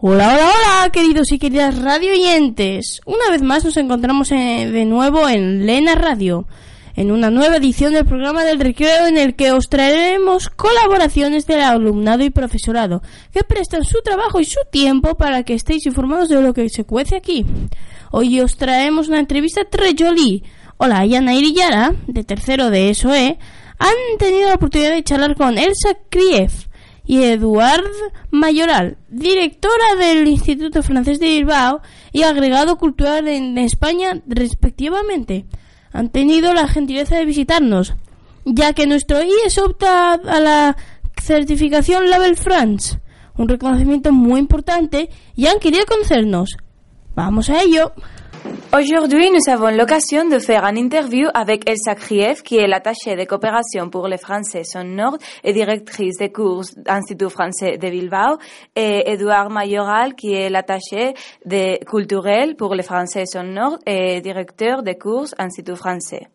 Hola, hola, hola, queridos y queridas radio oyentes. Una vez más nos encontramos eh, de nuevo en Lena Radio, en una nueva edición del programa del recreo en el que os traeremos colaboraciones del alumnado y profesorado que prestan su trabajo y su tiempo para que estéis informados de lo que se cuece aquí. Hoy os traemos una entrevista a Trejoli, Hola, Yana y Yara, de tercero de SOE, han tenido la oportunidad de charlar con Elsa Krief y Eduard Mayoral, directora del Instituto Francés de Bilbao y agregado cultural en España, respectivamente. Han tenido la gentileza de visitarnos, ya que nuestro IES opta a la certificación Label France, un reconocimiento muy importante, y han querido conocernos. Vamos a ello. Aujourd'hui, nous avons l'occasion de faire une interview avec Elsa Krief, qui est l'attachée de coopération pour les Français son Nord et directrice des cours d'Institut français de Bilbao, et Edouard Mayoral, qui est l'attaché de culturel pour les Français son Nord et directeur des cours Institut français.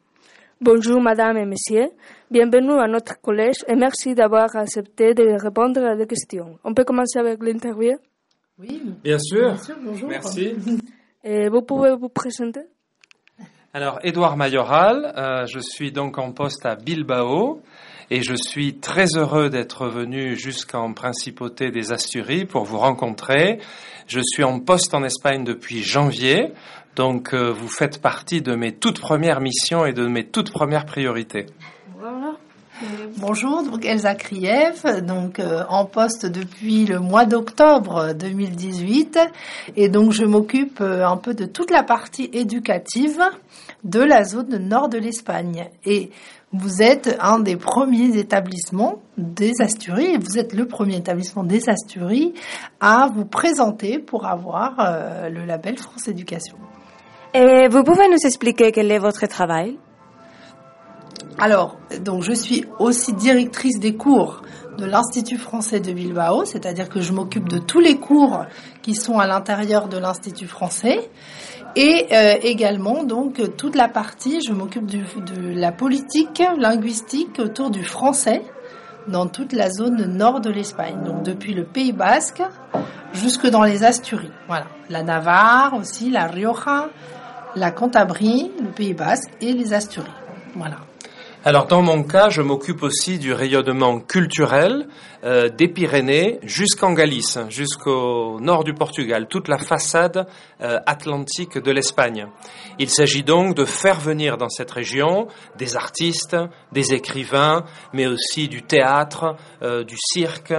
Bonjour Madame et Monsieur, bienvenue à notre collège et merci d'avoir accepté de répondre à des questions. On peut commencer avec l'interview? Oui, bien sûr. Bien sûr, bonjour. Merci. Et vous pouvez vous présenter Alors, Édouard Mayoral, euh, je suis donc en poste à Bilbao et je suis très heureux d'être venu jusqu'en principauté des Asturies pour vous rencontrer. Je suis en poste en Espagne depuis janvier, donc euh, vous faites partie de mes toutes premières missions et de mes toutes premières priorités. Voilà. Bonjour, donc Elsa Krief, donc euh, en poste depuis le mois d'octobre 2018 et donc je m'occupe euh, un peu de toute la partie éducative de la zone nord de l'Espagne. Et vous êtes un des premiers établissements des Asturies et vous êtes le premier établissement des Asturies à vous présenter pour avoir euh, le label France Éducation. Et vous pouvez nous expliquer quel est votre travail? Alors, donc je suis aussi directrice des cours de l'Institut français de Bilbao, c'est-à-dire que je m'occupe de tous les cours qui sont à l'intérieur de l'Institut français et euh, également donc toute la partie, je m'occupe de la politique linguistique autour du français dans toute la zone nord de l'Espagne, donc depuis le Pays Basque jusque dans les Asturies. Voilà, la Navarre aussi, la Rioja, la Cantabrie, le Pays Basque et les Asturies. Voilà. Alors dans mon cas, je m'occupe aussi du rayonnement culturel euh, des Pyrénées jusqu'en Galice, jusqu'au nord du Portugal, toute la façade euh, atlantique de l'Espagne. Il s'agit donc de faire venir dans cette région des artistes, des écrivains, mais aussi du théâtre, euh, du cirque,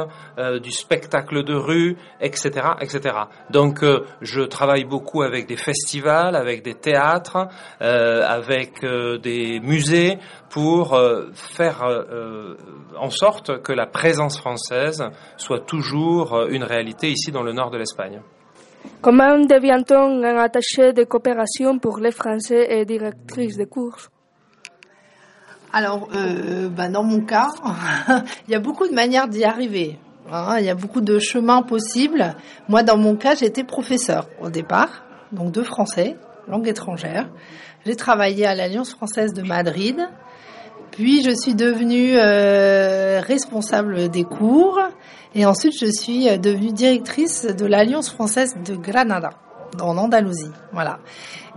du spectacle de rue, etc., etc. Donc je travaille beaucoup avec des festivals, avec des théâtres, avec des musées pour euh, faire euh, euh, en sorte que la présence française soit toujours une réalité ici dans le nord de l'Espagne. Comment devient-on un attaché de coopération pour les Français et directrice de cours Alors, euh, bah, dans mon cas, il y a beaucoup de manières d'y arriver. hein. il y a beaucoup de chemins possibles. Moi, dans mon cas, j'étais professeur au départ, donc de français, langue étrangère. J'ai travaillé à l'Alliance française de Madrid. Puis, je suis devenue euh, responsable des cours. Et ensuite, je suis euh, devenue directrice de l'Alliance française de Granada, en Andalousie. Voilà.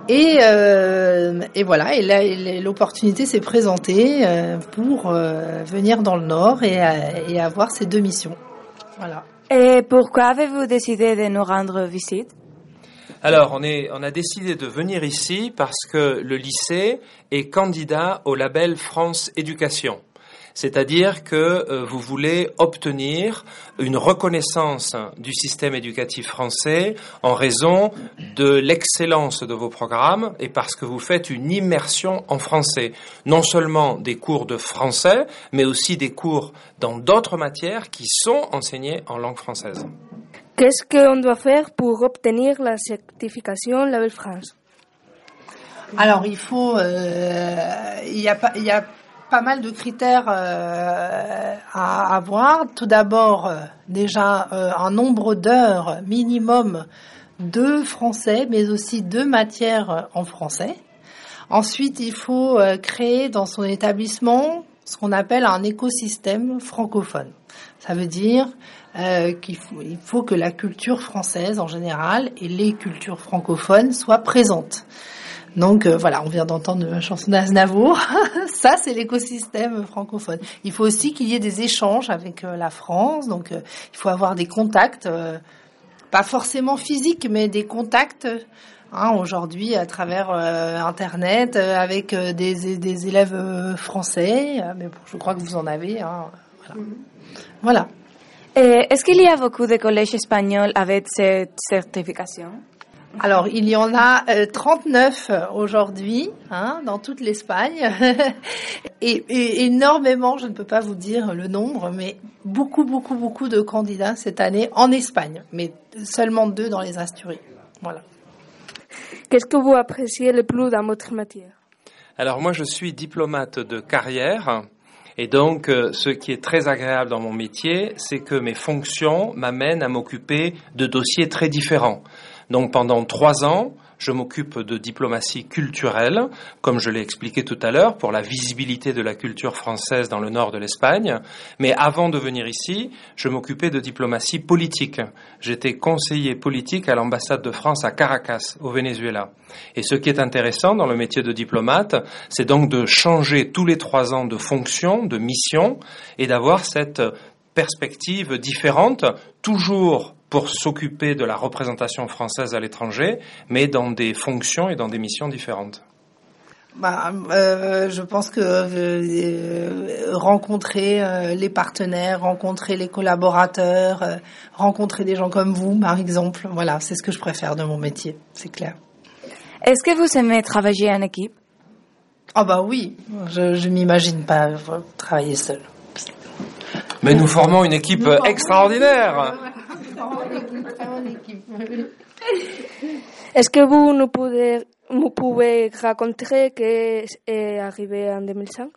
Et, euh, et voilà, et là, l'opportunité s'est présentée euh, pour euh, venir dans le Nord et, et avoir ces deux missions. Voilà. Et pourquoi avez-vous décidé de nous rendre visite? Alors, on, a décidé de venir ici parce que le lycée est candidat au label France Éducation. C'est-à-dire que euh, vous voulez obtenir une reconnaissance du système éducatif français en raison de l'excellence de vos programmes et parce que vous faites une immersion en français. Non seulement des cours de français, mais aussi des cours dans d'autres matières qui sont enseignés en langue française. Qu'est-ce qu'on doit faire pour obtenir la certification Label France? Alors, il faut, euh, il y a pas, y a pas mal de critères euh, à avoir. Tout d'abord, euh, déjà un nombre d'heures minimum de français, mais aussi de matières en français. Ensuite, il faut créer dans son établissement ce qu'on appelle un écosystème francophone. Ça veut dire euh, qu'il faut, que la culture française en général et les cultures francophones soient présentes. Donc euh, voilà, on vient d'entendre la chanson d'Aznavour. Ça, c'est l'écosystème francophone. Il faut aussi qu'il y ait des échanges avec euh, la France. Donc il faut avoir des contacts, pas forcément physiques, mais des contacts. hein, Aujourd'hui, à travers euh, Internet, euh, avec euh, des, des élèves euh, français, euh, mais bon, je crois que vous en avez. hein, voilà. voilà. Eh, Est-ce qu'il y a beaucoup de collèges espagnols avec cette certification? Alors, il y en a euh, 39 aujourd'hui hein, dans toute l'Espagne. et, et énormément, je ne peux pas vous dire le nombre, mais beaucoup, beaucoup, beaucoup de candidats cette année en Espagne, mais seulement deux dans les Asturies. Voilà. Qu'est-ce que vous appréciez le plus dans votre matière? Alors moi, je suis diplomate de carrière. Et donc, euh, ce qui est très agréable dans mon métier, c'est que mes fonctions m'amènent à m'occuper de dossiers très différents. Donc, pendant trois ans, je m'occupe de diplomatie culturelle, comme je l'ai expliqué tout à l'heure, pour la visibilité de la culture française dans le nord de l'Espagne. Mais avant de venir ici, je m'occupais de diplomatie politique. J'étais conseiller politique à l'ambassade de France à Caracas, au Venezuela. Et ce qui est intéressant dans le métier de diplomate, c'est donc de changer tous les trois ans de fonction, de mission, et d'avoir cette perspective différente, toujours pour s'occuper de la représentation française à l'étranger, mais dans des fonctions et dans des missions différentes. Bah, euh, je pense que euh, rencontrer euh, les partenaires, rencontrer les collaborateurs, euh, rencontrer des gens comme vous, par exemple, voilà, c'est ce que je préfère de mon métier, c'est clair. Est-ce que vous aimez travailler en équipe? Ah bah oui, je, je m'imagine pas travailler seul. Mais nous formons une équipe extraordinaire. Est-ce que vous nous pouvez, nous pouvez raconter qui est arrivé en 2005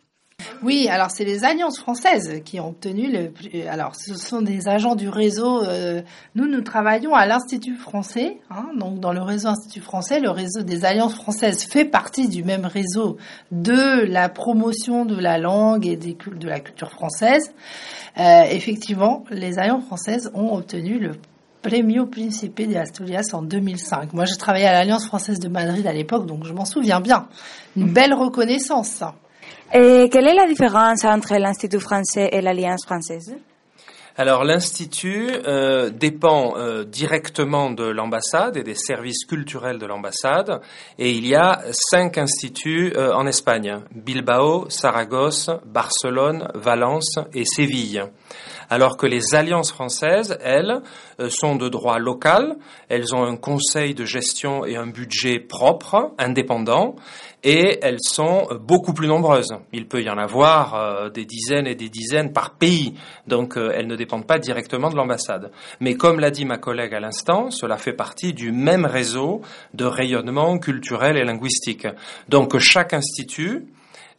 Oui, alors c'est les alliances françaises qui ont obtenu le. plus- Alors, ce sont des agents du réseau. euh, nous, nous travaillons à l'Institut français. hein, donc, dans le réseau Institut français, le réseau des alliances françaises fait partie du même réseau de la promotion de la langue et des de la culture française. Euh, effectivement, les alliances françaises ont obtenu le Premio Principe de Asturias en 2005. Moi, je travaillais à l'Alliance française de Madrid à l'époque, donc je m'en souviens bien. Une belle reconnaissance, ça. Et quelle est la différence entre l'Institut français et l'Alliance française? Alors l'Institut euh, dépend euh, directement de l'ambassade et des services culturels de l'ambassade et il y a cinq instituts euh, en Espagne, Bilbao, Saragosse, Barcelone, Valence et Séville. Alors que les alliances françaises, elles, sont de droit local, elles ont un conseil de gestion et un budget propre, indépendant, et elles sont beaucoup plus nombreuses. Il peut y en avoir euh, des dizaines et des dizaines par pays, donc euh, elles ne dépendent pas directement de l'ambassade. Mais comme l'a dit ma collègue à l'instant, cela fait partie du même réseau de rayonnement culturel et linguistique. Donc chaque institut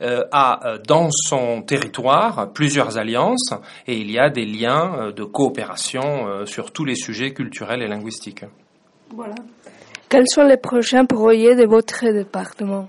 euh, a dans son territoire plusieurs alliances et il y a des liens de coopération sur tous les sujets culturels et linguistiques. Quels sont les prochains projets de votre département?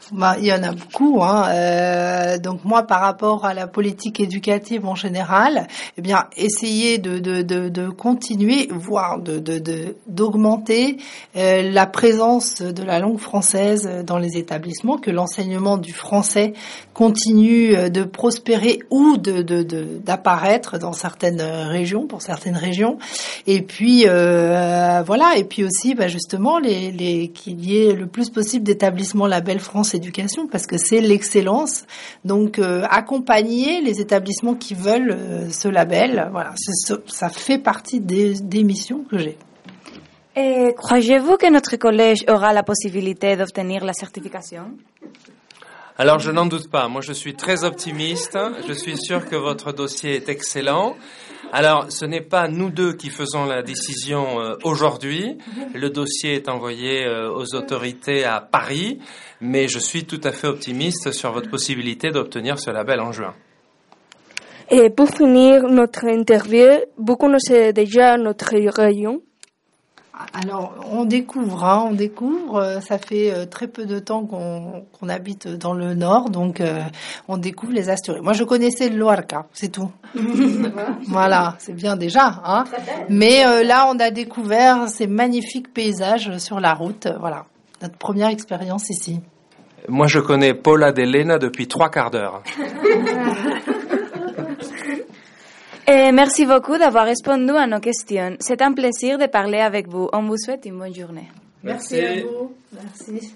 Bah, il y en a beaucoup. Hein. Euh, donc moi, par rapport à la politique éducative en général, eh bien, essayer de, de, de, de continuer, voire de d'augmenter euh, la présence de la langue française dans les établissements, que l'enseignement du français continue euh, de prospérer ou de- d'apparaître dans certaines régions, pour certaines régions. Et puis euh, voilà. Et puis aussi, bah, justement, les, les qu'il y ait le plus possible d'établissements label France Parce que c'est l'excellence. Donc euh, accompagner les établissements qui veulent euh, ce label, voilà, ça fait partie des, des missions que j'ai. Et croyez-vous que notre collège aura la possibilité d'obtenir la certification? Alors je n'en doute pas, moi je suis très optimiste, je suis sûr que votre dossier est excellent. Alors ce n'est pas nous deux qui faisons la décision euh, aujourd'hui, le dossier est envoyé euh, aux autorités à Paris, mais je suis tout à fait optimiste sur votre possibilité d'obtenir ce label en juin. Et pour finir notre interview, vous connaissez déjà notre région Alors, on découvre, hein, on découvre. Euh, Ça fait euh, très peu de temps qu'on qu'on habite dans le nord, donc euh, on découvre les Asturies. Moi, je connaissais le Loarca, c'est tout. voilà, c'est bien déjà. Hein. Mais euh, là, on a découvert ces magnifiques paysages sur la route. Voilà, notre première expérience ici. Moi, je connais Paula d'Elena depuis trois quarts d'heure. Et merci beaucoup d'avoir répondu à nos questions. C'est un plaisir de parler avec vous. On vous souhaite une bonne journée. Merci. à vous. Merci.